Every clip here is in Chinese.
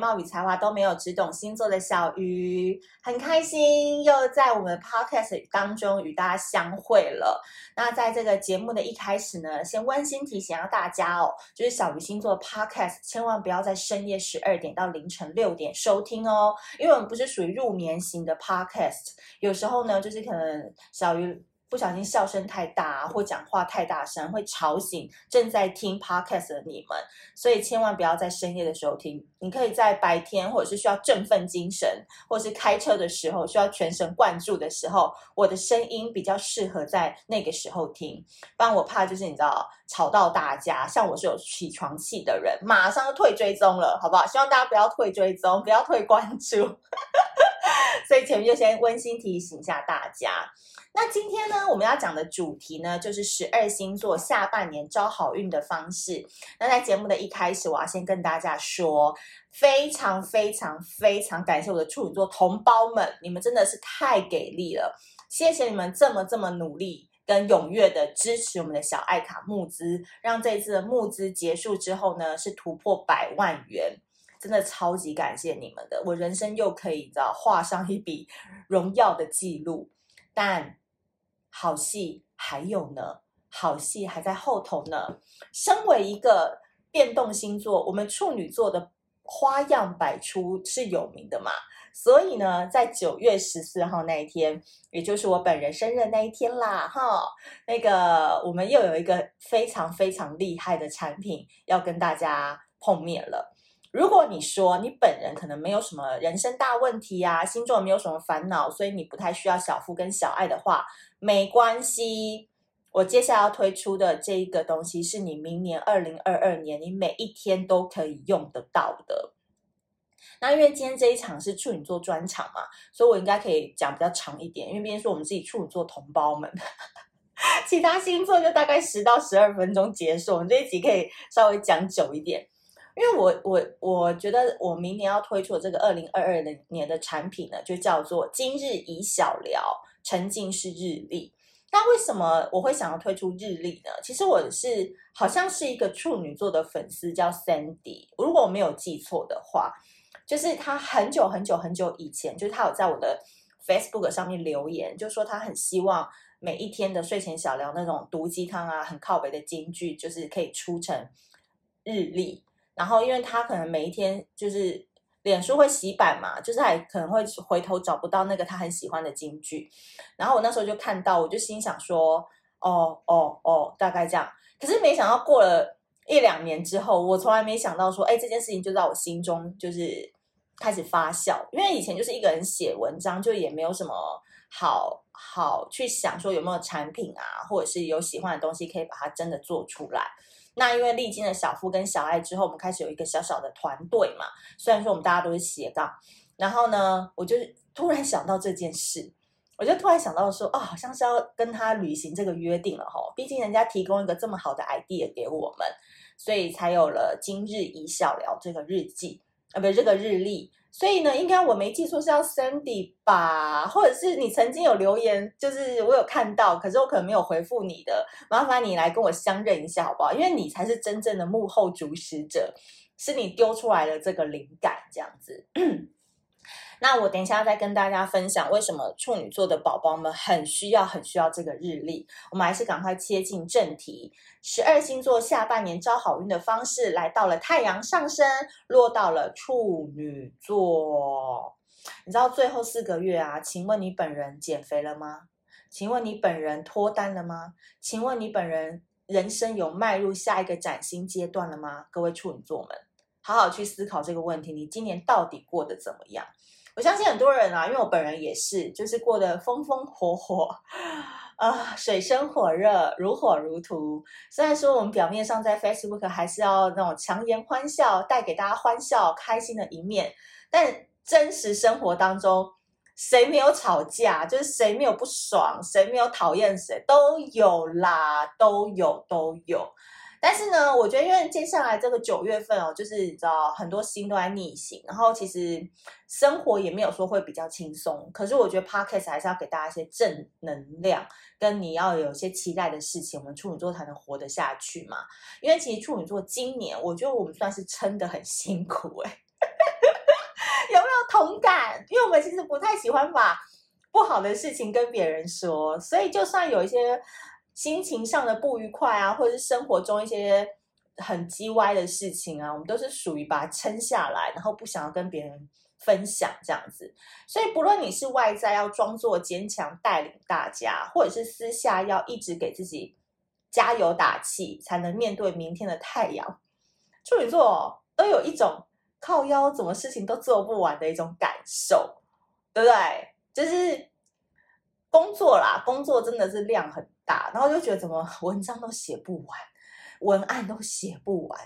貌与才华都没有，只懂星座的小鱼，很开心又在我们 podcast 当中与大家相会了。那在这个节目的一开始呢，先温馨提醒大家哦，就是小鱼星座 podcast 千万不要在深夜十二点到凌晨六点收听哦，因为我们不是属于入眠型的 podcast，有时候呢，就是可能小鱼。不小心笑声太大，或讲话太大声，会吵醒正在听 podcast 的你们，所以千万不要在深夜的时候听。你可以在白天，或者是需要振奋精神，或是开车的时候需要全神贯注的时候，我的声音比较适合在那个时候听。不然我怕就是你知道吵到大家，像我是有起床气的人，马上就退追踪了，好不好？希望大家不要退追踪，不要退关注。所以前面就先温馨提醒一下大家。那今天呢，我们要讲的主题呢，就是十二星座下半年招好运的方式。那在节目的一开始，我要先跟大家说，非常非常非常感谢我的处女座同胞们，你们真的是太给力了，谢谢你们这么这么努力跟踊跃的支持我们的小爱卡募资，让这次的募资结束之后呢，是突破百万元，真的超级感谢你们的，我人生又可以你知道画上一笔 荣耀的记录，但。好戏还有呢，好戏还在后头呢。身为一个变动星座，我们处女座的花样百出是有名的嘛。所以呢，在九月十四号那一天，也就是我本人生日那一天啦，哈，那个我们又有一个非常非常厉害的产品要跟大家碰面了。如果你说你本人可能没有什么人生大问题啊，星座没有什么烦恼，所以你不太需要小富跟小爱的话，没关系。我接下来要推出的这一个东西，是你明年二零二二年你每一天都可以用得到的。那因为今天这一场是处女座专场嘛，所以我应该可以讲比较长一点，因为毕竟是我们自己处女座同胞们，其他星座就大概十到十二分钟结束，我们这一集可以稍微讲久一点。因为我我我觉得我明年要推出的这个二零二二年的产品呢，就叫做今日宜小聊沉浸式日历。那为什么我会想要推出日历呢？其实我是好像是一个处女座的粉丝，叫 Sandy。如果我没有记错的话，就是他很久很久很久以前，就是他有在我的 Facebook 上面留言，就说他很希望每一天的睡前小聊那种毒鸡汤啊，很靠北的金句，就是可以出成日历。然后，因为他可能每一天就是脸书会洗版嘛，就是还可能会回头找不到那个他很喜欢的金句。然后我那时候就看到，我就心想说：“哦哦哦，大概这样。”可是没想到过了一两年之后，我从来没想到说：“哎，这件事情就在我心中就是开始发酵。”因为以前就是一个人写文章，就也没有什么好好去想说有没有产品啊，或者是有喜欢的东西可以把它真的做出来。那因为历经了小夫跟小爱之后，我们开始有一个小小的团队嘛。虽然说我们大家都是斜杠，然后呢，我就突然想到这件事，我就突然想到说，哦，好像是要跟他履行这个约定了哈。毕竟人家提供一个这么好的 idea 给我们，所以才有了今日一笑聊这个日记啊，不是这个日历。所以呢，应该我没记错是要 Sandy 吧，或者是你曾经有留言，就是我有看到，可是我可能没有回复你的，麻烦你来跟我相认一下好不好？因为你才是真正的幕后主使者，是你丢出来的这个灵感这样子。那我等一下再跟大家分享为什么处女座的宝宝们很需要、很需要这个日历。我们还是赶快切进正题。十二星座下半年招好运的方式，来到了太阳上升，落到了处女座。你知道最后四个月啊？请问你本人减肥了吗？请问你本人脱单了吗？请问你本人人生有迈入下一个崭新阶段了吗？各位处女座们，好好去思考这个问题。你今年到底过得怎么样？我相信很多人啊，因为我本人也是，就是过得风风火火，啊、水深火热，如火如荼。虽然说我们表面上在 Facebook 还是要那种强颜欢笑，带给大家欢笑、开心的一面，但真实生活当中，谁没有吵架？就是谁没有不爽？谁没有讨厌谁？都有啦，都有，都有。但是呢，我觉得因为接下来这个九月份哦，就是你知道很多星都在逆行，然后其实生活也没有说会比较轻松。可是我觉得 Podcast 还是要给大家一些正能量，跟你要有一些期待的事情，我们处女座才能活得下去嘛。因为其实处女座今年，我觉得我们算是撑得很辛苦哎、有没有同感？因为我们其实不太喜欢把不好的事情跟别人说，所以就算有一些心情上的不愉快啊，或者是生活中一些很叽歪的事情啊，我们都是属于把它撑下来，然后不想要跟别人分享这样子。所以不论你是外在要装作坚强带领大家，或者是私下要一直给自己加油打气，才能面对明天的太阳。处女座都有一种靠腰，怎么事情都做不完的一种感受，对不对？就是工作啦，工作真的是量很然后就觉得怎么 文章都写不完，文案都写不完，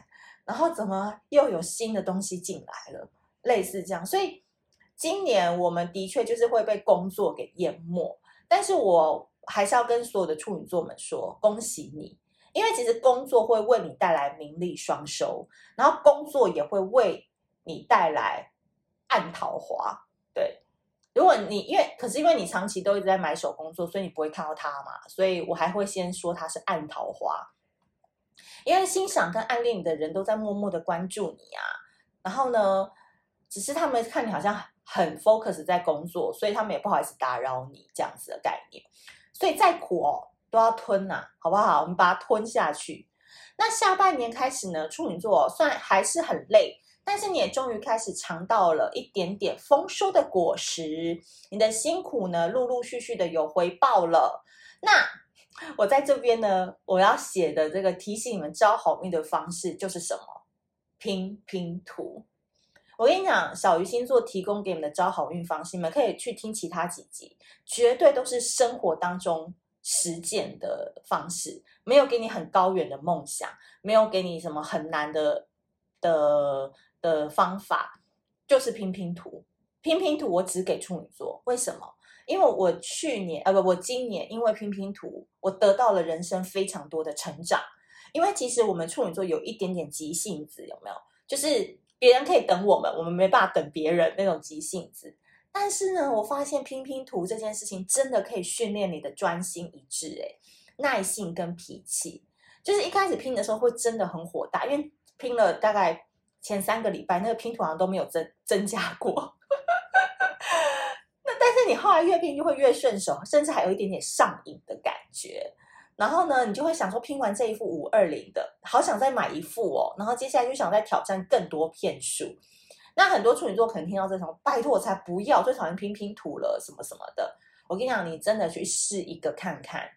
然后怎么又有新的东西进来了，类似这样。所以今年我们的确就是会被工作给淹没，但是我还是要跟所有的处女座们说，恭喜你。因为其实工作会为你带来名利双收，然后工作也会为你带来暗桃花。对，如果你因为可是因为你长期都一直在买手工作，所以你不会看到它嘛，所以我还会先说它是暗桃花。因为欣赏跟暗恋你的人都在默默的关注你啊，然后呢，只是他们看你好像很 focus 在工作，所以他们也不好意思打扰你这样子的概念。所以再苦哦。都要吞呐、啊，好不好？我们把它吞下去。那下半年开始呢，处女座虽然还是很累，但是你也终于开始尝到了一点点丰收的果实。你的辛苦呢，陆陆续续的有回报了。那我在这边呢，我要写的这个提醒你们招好运的方式就是什么？拼拼图。我跟你讲，小鱼星座提供给你们的招好运方式，你们可以去听其他几集，绝对都是生活当中。实践的方式，没有给你很高远的梦想，没有给你什么很难的的的方法，就是拼拼图。拼拼图我只给处女座，为什么？因为我去年啊不，我今年因为拼拼图，我得到了人生非常多的成长。因为其实我们处女座有一点点急性子，有没有？就是别人可以等我们，我们没办法等别人那种急性子。但是呢，我发现拼拼图这件事情真的可以训练你的专心一致，诶，耐性跟脾气。就是一开始拼的时候会真的很火大，因为拼了大概前三个礼拜，那个拼图好像都没有增增加过。那但是你后来越拼就会越顺手，甚至还有一点点上瘾的感觉。然后呢，你就会想说，拼完这一副五二零的，好想再买一副哦。然后接下来就想再挑战更多片数。那很多处女座可能听到这种，拜托我才不要，最讨厌拼拼图了，什么什么的。我跟你讲，你真的去试一个看看。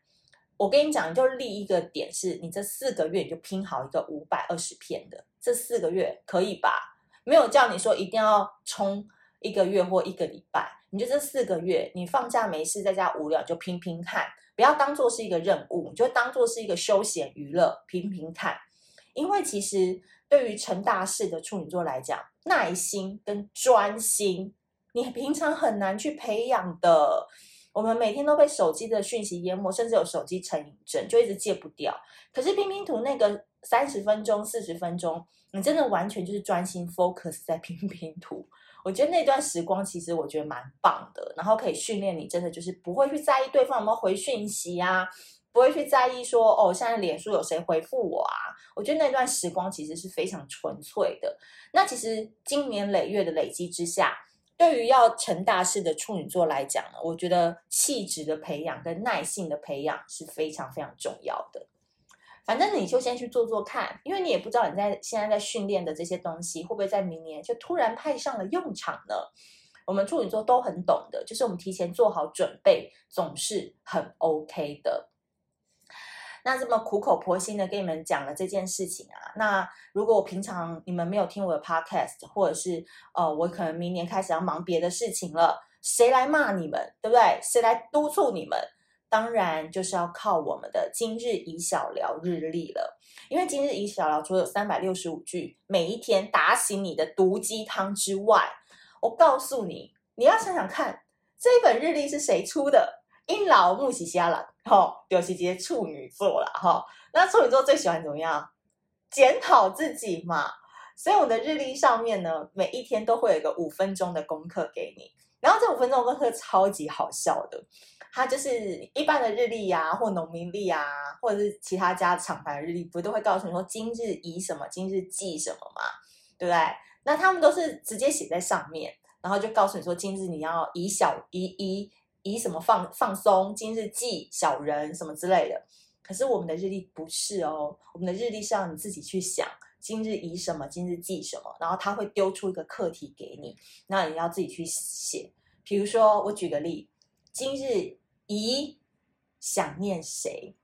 我跟你讲，你就立一个点，是你这四个月你就拼好一个五百二十片的，这四个月可以吧？没有叫你说一定要冲一个月或一个礼拜，你就这四个月，你放假没事在家无聊就拼拼看，不要当做是一个任务，你就当做是一个休闲娱乐，拼拼看。因为其实对于成大事的处女座来讲，耐心跟专心，你平常很难去培养的。我们每天都被手机的讯息淹没，甚至有手机成瘾症，就一直戒不掉。可是拼拼图那个三十分钟、四十分钟，你真的完全就是专心 focus 在拼拼图。我觉得那段时光其实我觉得蛮棒的，然后可以训练你真的就是不会去在意对方有没有回讯息啊。不会去在意说哦，现在脸书有谁回复我啊？我觉得那段时光其实是非常纯粹的。那其实经年累月的累积之下，对于要成大事的处女座来讲呢，我觉得气质的培养跟耐性的培养是非常非常重要的。反正你就先去做做看，因为你也不知道你在现在在训练的这些东西会不会在明年就突然派上了用场呢？我们处女座都很懂的，就是我们提前做好准备，总是很 OK 的。那这么苦口婆心的跟你们讲了这件事情啊，那如果我平常你们没有听我的 podcast，或者是呃，我可能明年开始要忙别的事情了，谁来骂你们，对不对？谁来督促你们？当然就是要靠我们的今日以小聊日历了，因为今日以小聊除了有三百六十五句每一天打醒你的毒鸡汤之外，我告诉你，你要想想看，这一本日历是谁出的？因老木喜瞎了，哈，就是这些处女座了，哈。那处女座最喜欢怎么样？检讨自己嘛。所以我的日历上面呢，每一天都会有一个五分钟的功课给你。然后这五分钟功课超级好笑的，它就是一般的日历呀、或农民历啊，或者是其他家厂牌的日历，不都会告诉你说今日宜什么，今日忌什么嘛，对不对？那他们都是直接写在上面。然后就告诉你说，今日你要以小以以以什么放放松，今日记小人什么之类的。可是我们的日历不是哦，我们的日历是要你自己去想，今日以什么，今日记什么，然后他会丢出一个课题给你，那你要自己去写。比如说，我举个例，今日以想念谁，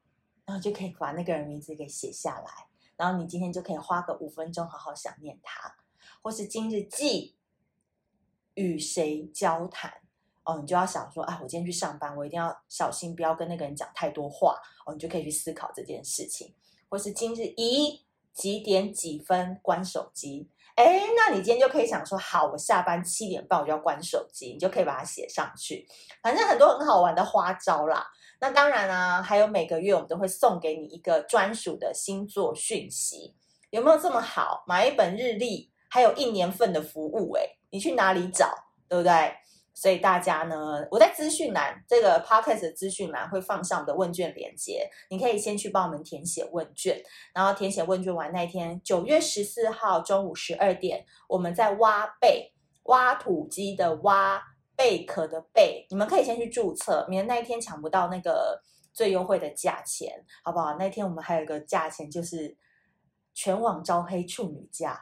然后就可以把那个人名字给写下来，然后你今天就可以花个五分钟好好想念他，或是今日记与谁交谈。哦，你就要想说，啊，我今天去上班，我一定要小心，不要跟那个人讲太多话。哦，你就可以去思考这件事情，或是今日一几点几分关手机。哎，那你今天就可以想说，好，我下班七点半我就要关手机，你就可以把它写上去。反正很多很好玩的花招啦。那当然啊，还有每个月我们都会送给你一个专属的星座讯息，有没有这么好？买一本日历，还有一年份的服务，哎，你去哪里找？对不对？所以大家呢，我在资讯栏这个 podcast 的资讯栏会放上我们的问卷链接，你可以先去帮我们填写问卷，然后填写问卷完那天，九月十四号中午十二点，我们在挖贝，挖土机的挖，贝壳的贝，你们可以先去注册，免得那一天抢不到那个最优惠的价钱，好不好？那天我们还有一个价钱就是全网招黑处女价。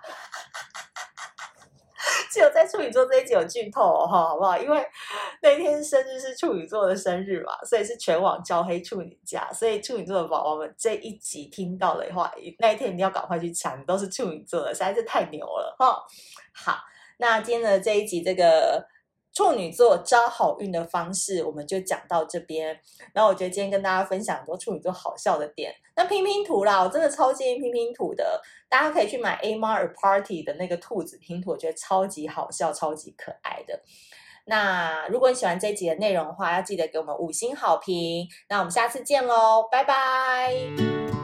只有在处女座这一集有剧透哦，好不好？因为那天生日是处女座的生日嘛，所以是全网招黑处女价。所以处女座的宝宝们这一集听到的话，那一天一定要赶快去抢，都是处女座的，实在是太牛了哈。好，那今天的这一集这个。处女座招好运的方式，我们就讲到这边。然后我觉得今天跟大家分享很多处女座好笑的点。那拼拼图啦，我真的超建议拼拼图的，大家可以去买 Amar Party 的那个兔子拼图，我觉得超级好笑、超级可爱的。那如果你喜欢这集的内容的话，要记得给我们五星好评。那我们下次见喽，拜拜。